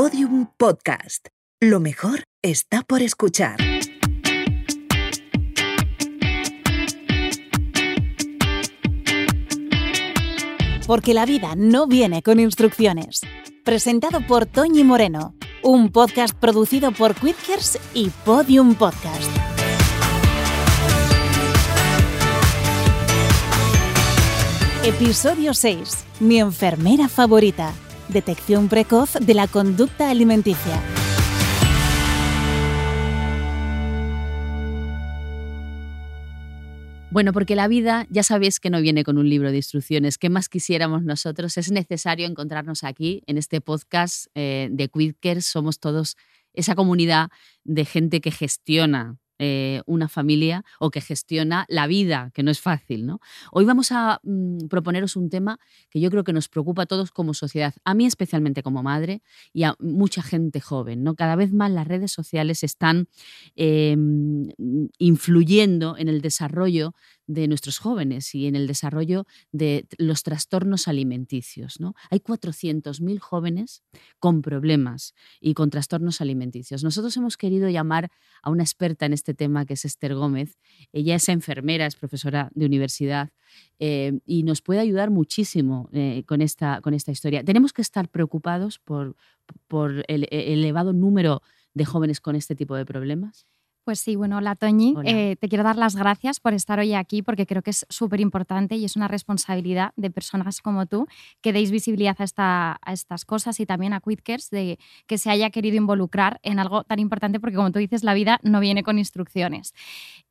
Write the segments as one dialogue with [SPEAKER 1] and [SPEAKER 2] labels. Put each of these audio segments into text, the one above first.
[SPEAKER 1] Podium Podcast. Lo mejor está por escuchar.
[SPEAKER 2] Porque la vida no viene con instrucciones. Presentado por Toñi Moreno, un podcast producido por Quidkers y Podium Podcast. Episodio 6. Mi enfermera favorita. Detección precoz de la conducta alimenticia.
[SPEAKER 3] Bueno, porque la vida ya sabéis que no viene con un libro de instrucciones. ¿Qué más quisiéramos nosotros? Es necesario encontrarnos aquí en este podcast eh, de Quidkers. Somos todos esa comunidad de gente que gestiona eh, una familia o que gestiona la vida, que no es fácil. ¿no? Hoy vamos a mm, proponeros un tema que yo creo que nos preocupa a todos como sociedad, a mí especialmente como madre y a mucha gente joven. ¿no? Cada vez más las redes sociales están em, influyendo en el desarrollo de nuestros jóvenes y en el desarrollo de los trastornos alimenticios. ¿no? Hay 400.000 jóvenes con problemas y con trastornos alimenticios. Nosotros hemos querido llamar a una experta en este tema, que es Esther Gómez. Ella es enfermera, es profesora de universidad eh, y nos puede ayudar muchísimo eh, con, esta, con esta historia. Tenemos que estar preocupados por, por el elevado número de jóvenes con este tipo de problemas.
[SPEAKER 4] Pues sí, bueno, hola Toñi. Eh, te quiero dar las gracias por estar hoy aquí porque creo que es súper importante y es una responsabilidad de personas como tú que deis visibilidad a, esta, a estas cosas y también a Quidkers de que se haya querido involucrar en algo tan importante porque como tú dices, la vida no viene con instrucciones.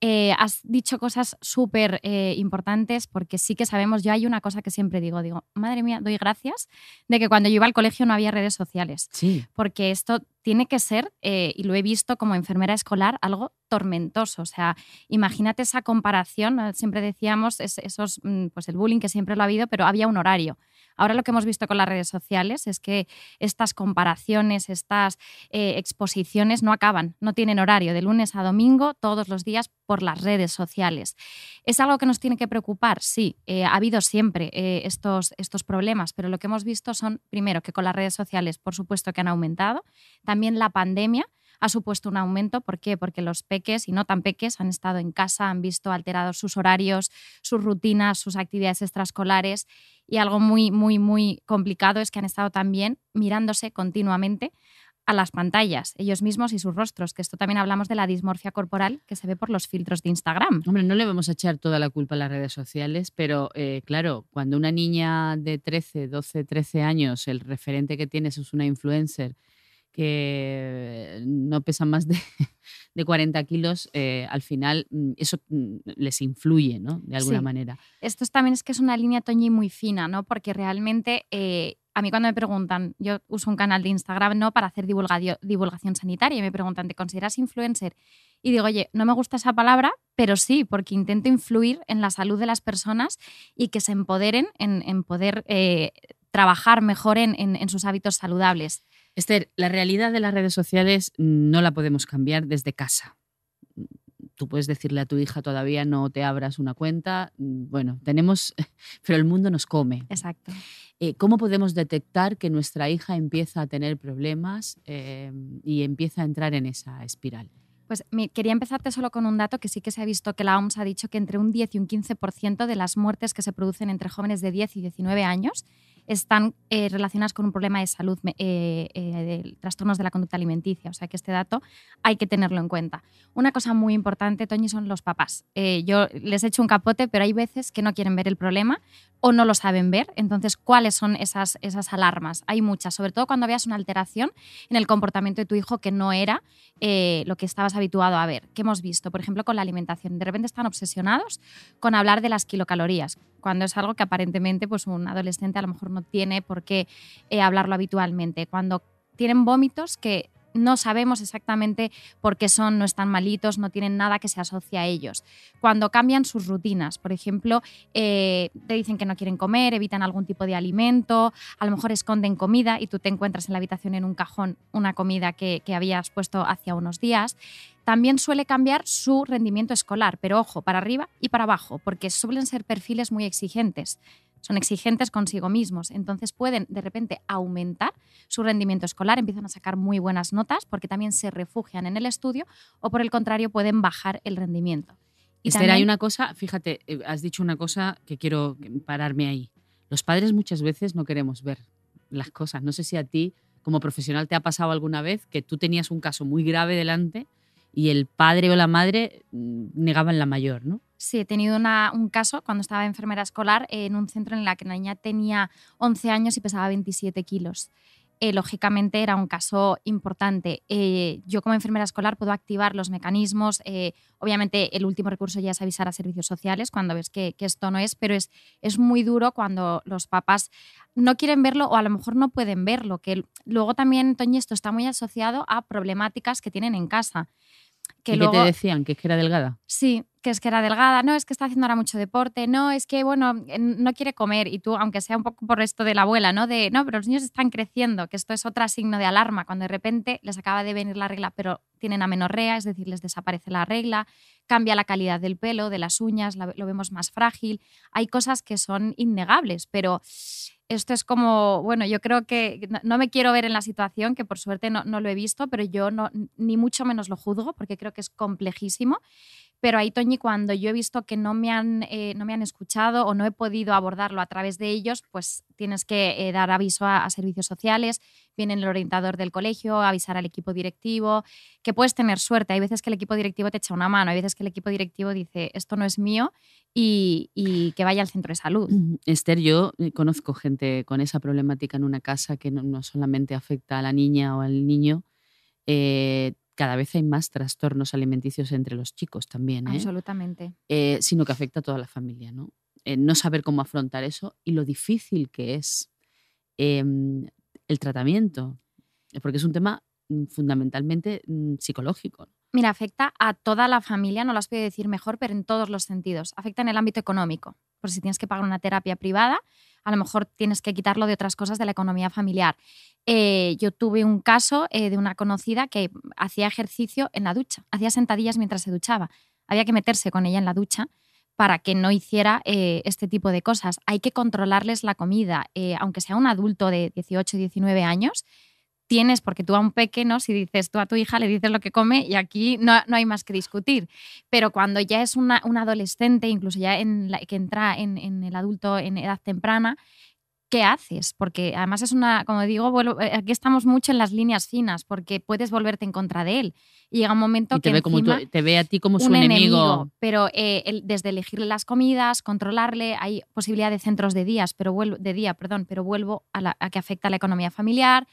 [SPEAKER 4] Eh, has dicho cosas súper eh, importantes porque sí que sabemos, yo hay una cosa que siempre digo, digo, madre mía, doy gracias de que cuando yo iba al colegio no había redes sociales.
[SPEAKER 3] Sí.
[SPEAKER 4] Porque esto tiene que ser, eh, y lo he visto como enfermera escolar, algo tormentoso. O sea, imagínate esa comparación, siempre decíamos, esos, mm, pues el bullying que siempre lo ha habido, pero había un horario. Ahora lo que hemos visto con las redes sociales es que estas comparaciones, estas eh, exposiciones no acaban, no tienen horario, de lunes a domingo, todos los días por las redes sociales. ¿Es algo que nos tiene que preocupar? Sí, eh, ha habido siempre eh, estos, estos problemas, pero lo que hemos visto son, primero, que con las redes sociales, por supuesto que han aumentado, también la pandemia ha supuesto un aumento. ¿Por qué? Porque los peques y no tan peques han estado en casa, han visto alterados sus horarios, sus rutinas, sus actividades extraescolares y algo muy, muy, muy complicado es que han estado también mirándose continuamente a las pantallas, ellos mismos y sus rostros, que esto también hablamos de la dismorfia corporal que se ve por los filtros de Instagram.
[SPEAKER 3] Hombre, no le vamos a echar toda la culpa a las redes sociales, pero eh, claro, cuando una niña de 13, 12, 13 años, el referente que tienes es una influencer que no pesan más de, de 40 kilos, eh, al final mm, eso mm, les influye, ¿no? De alguna manera.
[SPEAKER 4] Esto también es que es una línea, Toñi, muy fina, ¿no? Porque realmente eh, a mí cuando me preguntan, yo uso un canal de Instagram no para hacer divulgación sanitaria y me preguntan, ¿te consideras influencer? Y digo, oye, no me gusta esa palabra, pero sí, porque intento influir en la salud de las personas y que se empoderen en, poder eh, trabajar mejor en sus hábitos saludables.
[SPEAKER 3] Esther, la realidad de las redes sociales no la podemos cambiar desde casa. Tú puedes decirle a tu hija todavía no te abras una cuenta. Bueno, tenemos, pero el mundo nos come.
[SPEAKER 4] Exacto.
[SPEAKER 3] Eh, ¿Cómo podemos detectar que nuestra hija empieza a tener problemas eh, y empieza a entrar en esa espiral?
[SPEAKER 4] Pues quería empezarte solo con un dato que sí que se ha visto que la OMS ha dicho que entre un 10 y un 15% de las muertes que se producen entre jóvenes de 10 y 19 años están eh, relacionadas con un problema de salud, eh, eh, trastornos de la conducta alimenticia. O sea que este dato hay que tenerlo en cuenta. Una cosa muy importante, Toñi, son los papás. yo les he hecho un capote, pero hay veces que no quieren ver el problema o no lo saben ver. Entonces, ¿cuáles son esas, esas alarmas? Hay muchas, sobre todo cuando veas una alteración en el comportamiento de tu hijo que no era lo que estabas habituado a ver. ¿Qué hemos visto? Por ejemplo, con la alimentación. De repente están obsesionados con hablar de las kilocalorías, cuando es algo que aparentemente pues, un adolescente a lo mejor no tiene por qué eh, hablarlo habitualmente. Cuando tienen vómitos que no sabemos exactamente por qué son, no están malitos, no tienen nada que se asocie a ellos. Cuando cambian sus rutinas, por ejemplo, eh, te dicen que no quieren comer, evitan algún tipo de alimento, a lo mejor esconden comida y tú te encuentras en la habitación en un cajón una comida que, que habías puesto hacia unos días también suele cambiar su rendimiento escolar, pero ojo, para arriba y para abajo, porque suelen ser perfiles muy exigentes son exigentes consigo mismos. Entonces pueden de repente aumentar su rendimiento escolar, empiezan a sacar muy buenas notas porque también se refugian en el estudio o por el contrario pueden bajar el rendimiento.
[SPEAKER 3] Y Esther, hay una cosa, fíjate, eh, has dicho una cosa que quiero pararme ahí. Los padres muchas veces no queremos ver las cosas. No sé si a ti, como profesional, te ha pasado alguna vez que tú tenías un caso muy grave delante y el padre o la madre mm, negaban la mayor, ¿no?
[SPEAKER 4] Sí, he tenido un caso cuando estaba enfermera escolar en un centro en el que la niña tenía 11 años y pesaba 27 kilos. Eh, lógicamente era un caso importante. Eh, yo como enfermera escolar puedo activar los mecanismos. Eh, obviamente el último recurso ya es avisar a servicios sociales cuando ves que, esto no es, pero es, es, muy duro cuando los papás no quieren verlo o a lo mejor no pueden verlo. Que luego también, Toñi, esto está muy asociado a problemáticas que tienen en casa.
[SPEAKER 3] Que ¿Y te decían? ¿Que es que era delgada?
[SPEAKER 4] Sí, que es que era delgada, no, es que está haciendo ahora mucho deporte, no, es que, bueno, no quiere comer. Y tú, aunque sea un poco por esto de la abuela, ¿no? De, no, pero los niños están creciendo, que esto es otro signo de alarma, cuando de repente les acaba de venir la regla, pero tienen amenorrea, es decir, les desaparece la regla, cambia la calidad del pelo, de las uñas, lo vemos más frágil. Hay cosas que son innegables, pero esto es como, bueno, yo creo que no, me quiero ver en la situación, que por suerte no, no, lo he visto, pero yo no, ni mucho menos lo juzgo, porque creo que es complejísimo. Pero ahí, Toñi, cuando yo he visto que no me, han, eh, no me han escuchado o no he podido abordarlo a través de ellos, pues tienes que eh, dar aviso a, servicios sociales, viene el orientador del colegio, avisar al equipo directivo, que puedes tener suerte. Hay veces que el equipo directivo te echa una mano, hay veces que el equipo directivo dice, esto no es mío y, que vaya al centro de salud.
[SPEAKER 3] Esther, yo eh, conozco gente con esa problemática en una casa que no, solamente afecta a la niña o al niño, cada vez hay más trastornos alimenticios entre los chicos también. ¿eh?
[SPEAKER 4] Absolutamente.
[SPEAKER 3] Eh, sino que afecta a toda la familia, ¿no? Eh, no saber cómo afrontar eso y lo difícil que es em, el tratamiento, porque es un tema mm, fundamentalmente mm, psicológico.
[SPEAKER 4] Mira, afecta a toda la familia, no las puedo decir mejor, pero en todos los sentidos. Afecta en el ámbito económico, por si tienes que pagar una terapia privada, a lo mejor tienes que quitarlo de otras cosas de la economía familiar. Eh, yo tuve un caso eh, de una conocida que hacía ejercicio en la ducha, hacía sentadillas mientras se duchaba. Había que meterse con ella en la ducha para que no hiciera eh, este tipo de cosas. Hay que controlarles la comida, aunque sea un adulto de 18, 19 años, tienes, porque tú a un pequeño, si dices tú a tu hija, le dices lo que come y aquí no, no hay más que discutir. Pero cuando ya es una, un adolescente, incluso ya en la, que entra en, en, el adulto en edad temprana, ¿qué haces? Porque además es una, como digo, eh, aquí estamos mucho en las líneas finas, porque puedes volverte en contra de él. Y llega un momento que
[SPEAKER 3] ve como te ve a ti como su enemigo.
[SPEAKER 4] Pero eh, desde elegirle las comidas, controlarle, hay posibilidad de centros de días, pero vuelvo, de día, perdón, pero vuelvo a, a que afecta a la economía familiar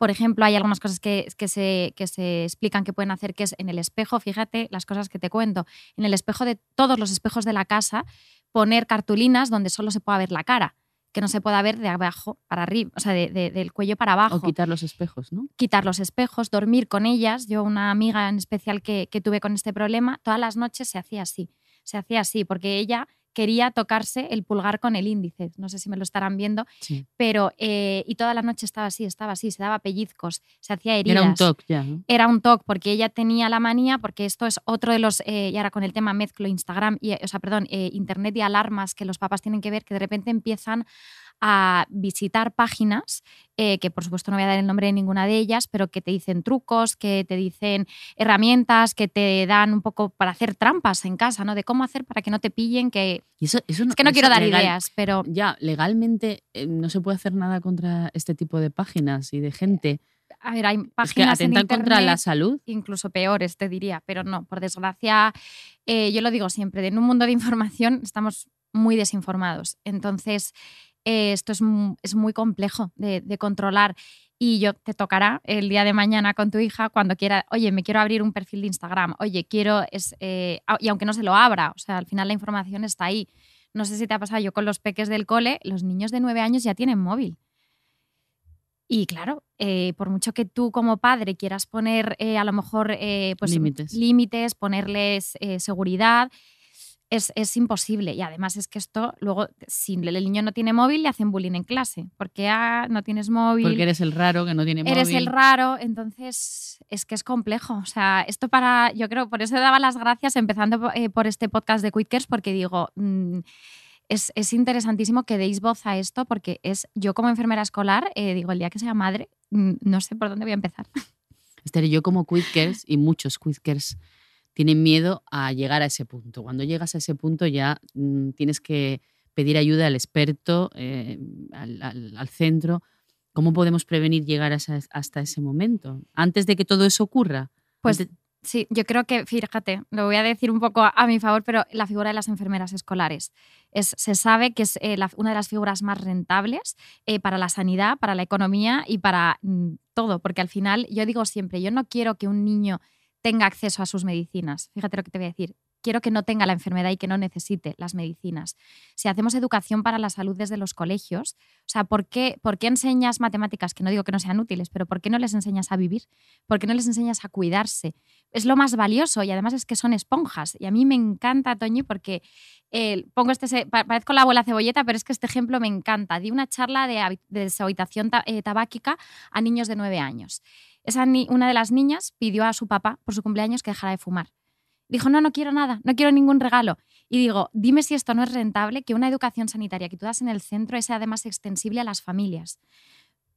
[SPEAKER 4] por ejemplo, hay algunas cosas que, se, que se explican que pueden hacer, que es en el espejo, fíjate las cosas que te cuento, en el espejo de todos los espejos de la casa, poner cartulinas donde solo se pueda ver la cara que no se pueda ver de abajo para arriba, o sea, del cuello para abajo.
[SPEAKER 3] O quitar los espejos, ¿no?
[SPEAKER 4] Quitar los espejos, dormir con ellas. Yo, una amiga en especial que, que tuve con este problema, todas las noches se hacía así. Se hacía así, porque ella quería tocarse el pulgar con el índice. No sé si me lo estarán viendo, pero eh, y toda la noche estaba así, estaba así, se daba pellizcos, se hacía heridas.
[SPEAKER 3] Era un TOC ya.
[SPEAKER 4] Era un TOC porque ella tenía la manía, porque esto es otro de los, eh, y ahora con el tema mezclo Instagram, y, o sea, perdón, eh, Internet y alarmas que los papás tienen que ver, que de repente empiezan a visitar páginas, eh, que por supuesto no voy a dar el nombre de ninguna de ellas, pero que te dicen trucos, que te dicen herramientas, que te dan un poco para hacer trampas en casa, ¿no? De cómo hacer para que no te pillen, que...
[SPEAKER 3] Eso, eso
[SPEAKER 4] es que no quiero dar ideas, pero...
[SPEAKER 3] Ya, legalmente eh, no se puede hacer nada contra este tipo de páginas y de gente.
[SPEAKER 4] A ver, hay páginas
[SPEAKER 3] que atentan contra la salud.
[SPEAKER 4] Incluso peores, te diría, pero no, por desgracia, eh, yo lo digo siempre, en un mundo de información estamos muy desinformados. Entonces, eh, esto es, es, muy complejo de, controlar y yo te tocará el día de mañana con tu hija cuando quiera, oye, me quiero abrir un perfil de Instagram, oye, quiero, es, eh, y aunque no se lo abra, o sea, al final la información está ahí. No sé si te ha pasado yo con los peques del cole, los niños de nueve años ya tienen móvil. Y claro, eh, por mucho que tú como padre quieras poner a lo mejor pues, límites, ponerles seguridad, es, imposible. Y además es que esto, luego, si el niño no tiene móvil, le hacen bullying en clase. Porque ah, no tienes móvil.
[SPEAKER 3] Porque eres el raro que no tiene móvil.
[SPEAKER 4] Eres el raro, entonces es que es complejo. O sea, esto para, yo creo, por eso daba las gracias empezando eh, por este podcast de Quitkers, porque digo, mm, es, es, interesantísimo que deis voz a esto porque es, yo como enfermera escolar, eh, digo, el día que sea madre, mm, no sé por dónde voy a empezar.
[SPEAKER 3] Esther, yo como quickers y muchos quickers tienen miedo a llegar a ese punto. Cuando llegas a ese punto ya mm, tienes que pedir ayuda al experto, eh, al, al, al, centro. ¿Cómo podemos prevenir llegar esa, hasta ese momento? Antes de que todo eso ocurra.
[SPEAKER 4] Pues Antes... sí, yo creo que, fíjate, lo voy a decir un poco a, a mi favor, pero la figura de las enfermeras escolares. Es, se sabe que es eh, la, una de las figuras más rentables eh, para la sanidad, para la economía y para mm, todo, porque al final yo digo siempre, yo no quiero que un niño tenga acceso a sus medicinas. Fíjate lo que te voy a decir quiero que no tenga la enfermedad y que no necesite las medicinas. Si hacemos educación para la salud desde los colegios, o sea, ¿por qué, ¿por qué enseñas matemáticas? Que no digo que no sean útiles, pero ¿por qué no les enseñas a vivir? ¿Por qué no les enseñas a cuidarse? Es lo más valioso y además es que son esponjas. Y a mí me encanta, Toñi, porque eh, pongo este, parezco la abuela cebolleta, pero es que este ejemplo me encanta. Di una charla de, de deshabitación eh, tabáquica a niños de nueve años. Esa ni, una de las niñas pidió a su papá por su cumpleaños que dejara de fumar. Dijo, no, no quiero nada, no quiero ningún regalo. Y digo, dime si esto no es rentable, que una educación sanitaria que tú das en el centro sea además extensible a las familias.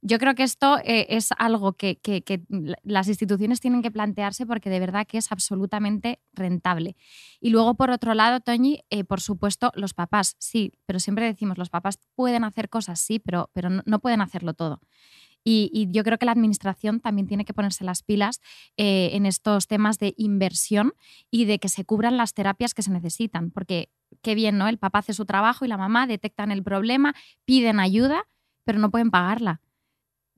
[SPEAKER 4] Yo creo que esto eh, es algo que, que, las instituciones tienen que plantearse porque de verdad que es absolutamente rentable. Y luego, por otro lado, Toñi, eh, por supuesto, los papás, sí, pero siempre decimos, los papás pueden hacer cosas, sí, pero, pero no pueden hacerlo todo. Y, y, yo creo que la administración también tiene que ponerse las pilas eh, en estos temas de inversión y de que se cubran las terapias que se necesitan, porque qué bien, ¿no? El papá hace su trabajo y la mamá detectan el problema, piden ayuda, pero no pueden pagarla.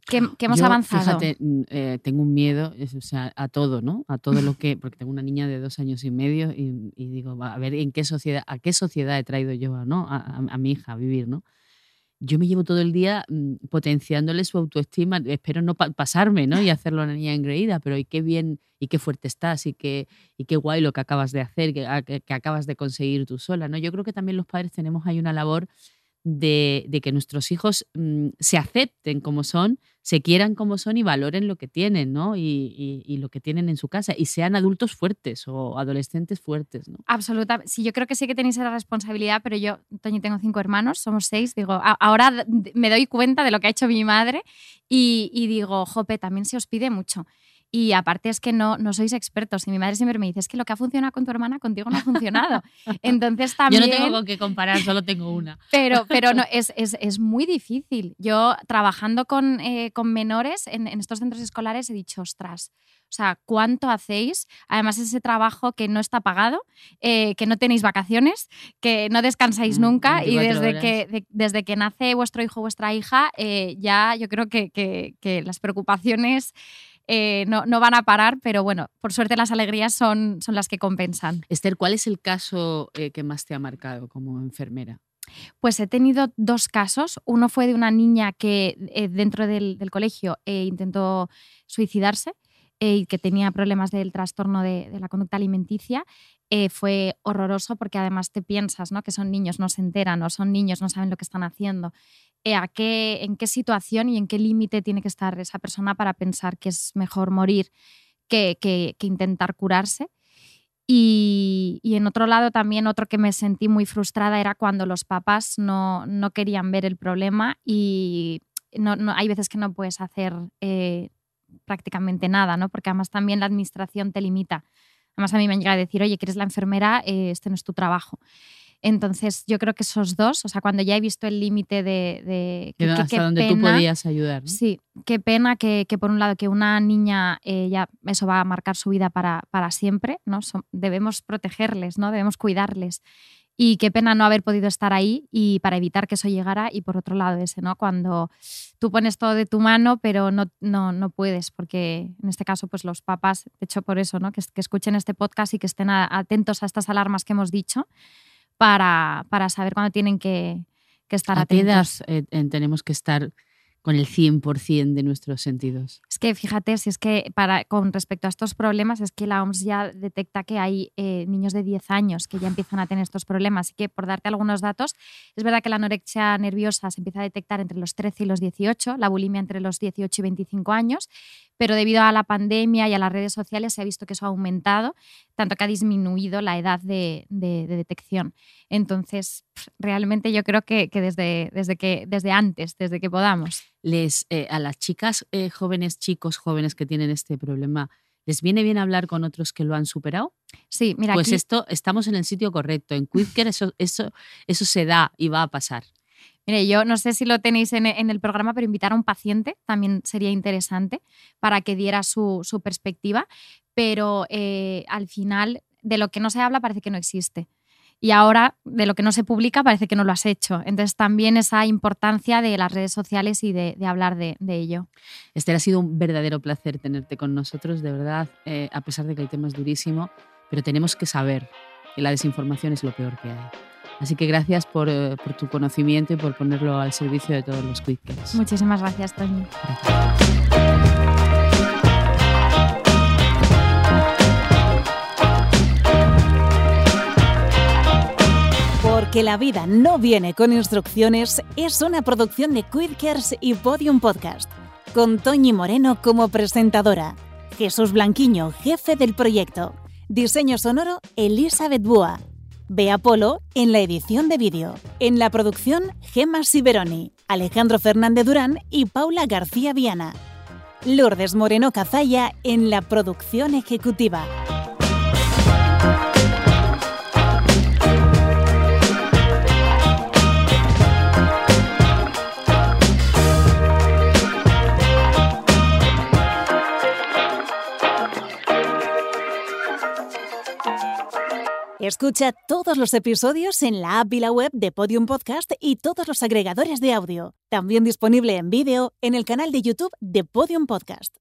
[SPEAKER 4] ¿Qué, qué hemos
[SPEAKER 3] Yo,
[SPEAKER 4] avanzado?
[SPEAKER 3] Fíjate, eh, tengo un miedo o sea, a todo, ¿no? A todo lo que. Porque tengo una niña de dos años y medio y, y digo, a ver, ¿en qué sociedad, a qué sociedad he traído yo ¿no? a, a, a mi hija a vivir, ¿no? Yo me llevo todo el día mmm, potenciándole su autoestima. Espero no pa pasarme ¿no? y hacerlo una niña engreída, pero y qué bien y qué fuerte estás y qué, y qué guay lo que acabas de hacer, que, que, que, acabas de conseguir tú sola. ¿no? Yo creo que también los padres tenemos ahí una labor de, que nuestros hijos mmm, se acepten como son, se quieran como son y valoren lo que tienen, ¿no? Y, y, lo que tienen en su casa y sean adultos fuertes o adolescentes fuertes, ¿no?
[SPEAKER 4] Absolutamente. Sí, yo creo que sí que tenéis esa responsabilidad, pero yo, Toño, tengo cinco hermanos, somos seis, digo, ahora me doy cuenta de lo que ha hecho mi madre y, y digo, jope, también se os pide mucho. Y aparte es que no, no sois expertos. Y mi madre siempre me dice, es que lo que ha funcionado con tu hermana, contigo no ha funcionado. Entonces también...
[SPEAKER 3] Yo no tengo con qué comparar, solo tengo una.
[SPEAKER 4] Pero, pero no, es, es, es muy difícil. Yo trabajando con, eh, con menores en, en, estos centros escolares he dicho, ostras, o sea, ¿cuánto hacéis? Además, ese trabajo que no está pagado, eh, que no tenéis vacaciones, que no descansáis mm, nunca y desde que, de, desde que nace vuestro hijo o vuestra hija, eh, ya yo creo que, que, que las preocupaciones eh, no, no, van a parar, pero bueno, por suerte las alegrías son, son las que compensan.
[SPEAKER 3] Esther, ¿cuál es el caso eh, que más te ha marcado como enfermera?
[SPEAKER 4] Pues he tenido dos casos. Uno fue de una niña que eh, dentro del, del colegio intentó suicidarse y que tenía problemas del trastorno de, de la conducta alimenticia. Eh, fue horroroso porque además te piensas ¿no? que son niños, no se enteran o son niños, no saben lo que están haciendo. Eh, a qué, ¿En qué situación y en qué límite tiene que estar esa persona para pensar que es mejor morir que, que, intentar curarse? Y, y, en otro lado también otro que me sentí muy frustrada era cuando los papás no, no querían ver el problema y no, no, hay veces que no puedes hacer eh, prácticamente nada, ¿no? porque además también la administración te limita. Además a mí me han llegado a decir, oye, que eres la enfermera, eh, este no es tu trabajo. Entonces, yo creo que esos dos, o sea, cuando ya he visto el límite de, de
[SPEAKER 3] que, hasta que, donde pena, tú podías ayudar. ¿no?
[SPEAKER 4] Sí, qué pena que, que, por un lado que una niña eh, ya eso va a marcar su vida para, para siempre, ¿no? Son, debemos protegerles, ¿no? Debemos cuidarles. Y qué pena no haber podido estar ahí y para evitar que eso llegara. Y por otro lado, ese, ¿no? Cuando tú pones todo de tu mano, pero no, no, no puedes, porque en este caso, pues los papás, de hecho, por eso, ¿no? Que, que escuchen este podcast y que estén a, atentos a estas alarmas que hemos dicho para, para saber cuándo tienen que, que estar
[SPEAKER 3] ¿A
[SPEAKER 4] atentos.
[SPEAKER 3] eh, tenemos que estar con el 100% de nuestros sentidos.
[SPEAKER 4] Es que fíjate, si es que para, con respecto a estos problemas, es que la OMS ya detecta que hay eh, niños de 10 años que ya empiezan a tener estos problemas. Así que, por darte algunos datos, es verdad que la anorexia nerviosa se empieza a detectar entre los 13 y los 18, la bulimia entre los 18 y 25 años, pero debido a la pandemia y a las redes sociales se ha visto que eso ha aumentado, tanto que ha disminuido la edad de, detección. Entonces, realmente yo creo que, desde, desde, que desde antes, desde que podamos.
[SPEAKER 3] Les, eh, a las chicas eh, jóvenes, chicos jóvenes que tienen este problema, ¿Les viene bien hablar con otros que lo han superado?
[SPEAKER 4] Sí, mira.
[SPEAKER 3] Pues esto, estamos en el sitio correcto. En Quidcare eso, eso, eso se da y va a pasar.
[SPEAKER 4] Mire, yo no sé si lo tenéis en, el programa, pero invitar a un paciente también sería interesante para que diera su, perspectiva, pero eh, al final de lo que no se habla parece que no existe. Y ahora de lo que no se publica parece que no lo has hecho. Entonces también esa importancia de las redes sociales y de, hablar de, ello.
[SPEAKER 3] Esther, ha sido un verdadero placer tenerte con nosotros, de verdad, eh, a pesar de que el tema es durísimo, pero tenemos que saber que la desinformación es lo peor que hay. Así que gracias eh, por, tu conocimiento y por ponerlo al servicio de todos los quickers.
[SPEAKER 4] Muchísimas gracias, Tony.
[SPEAKER 2] Porque la vida no viene con instrucciones es una producción de Quickers y Podium Podcast, con Toñi Moreno como presentadora, Jesús Blanquiño, jefe del proyecto, diseño sonoro Elizabeth Búa. Bea Polo en la edición de vídeo. En la producción, Gemma Siberoni, Alejandro Fernández Durán y Paula García Viana. Lourdes Moreno Cazalla en la producción ejecutiva. Escucha todos los episodios en la app y la web de Podium Podcast y todos los agregadores de audio. También disponible en vídeo en el canal de YouTube de Podium Podcast.